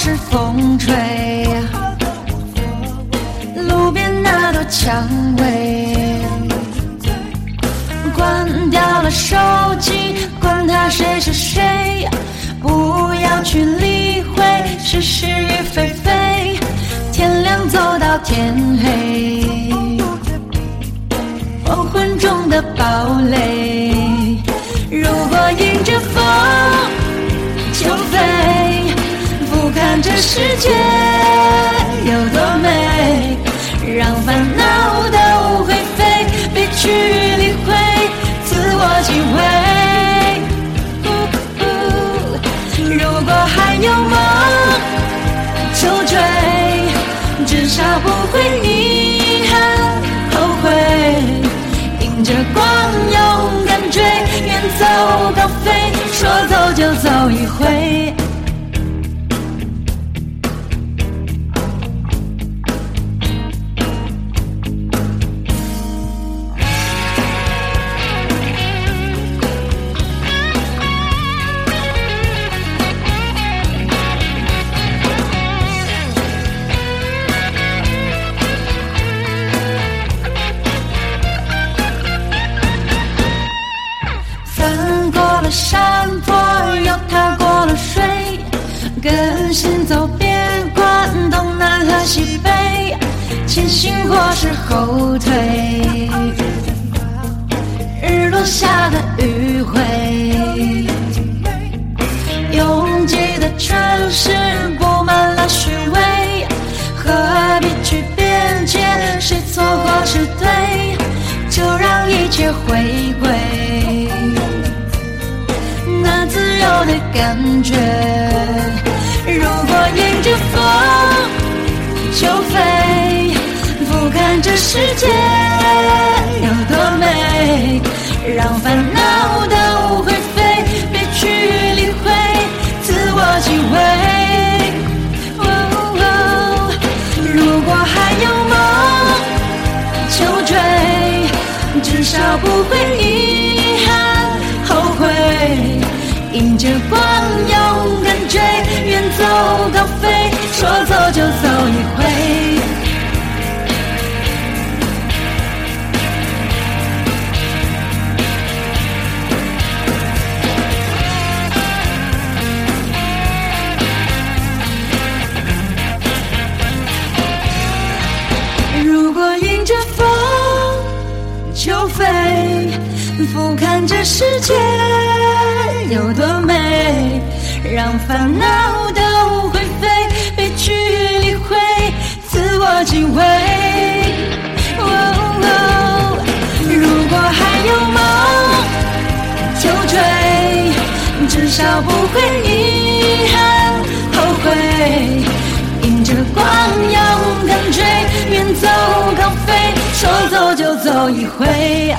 是风吹，路边那朵蔷薇，关掉了手机，管他谁是谁，不要去理会是是与非非，天亮走到天黑，黄昏中的堡垒，世界有多美，让烦恼都灰飞，别去理会自我机会。如果还有梦就追，至少不会遗憾后悔。迎着光勇敢追，远走高飞，说走就走一回。山坡，又踏过了水，跟心走，别管东南和西北，前行或是后退。日落下的余晖，拥挤的城市布满了虚伪，何必去辩解谁错或是对？就让一切回归。感觉。如果迎着风就飞，俯瞰这世界有多美，让烦恼都灰飞，别去理会自我机会。如果还有梦就追，至少不会迎着光勇敢追，远走高飞，说走就走一回。如果迎着风就飞，俯瞰这世界有多美，让烦恼都灰飞，别去理会自我机会。如果还有梦就追，至少不会遗憾后悔。迎着光勇敢追，远走高飞，说走就走一回。